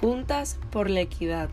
Juntas por la Equidad.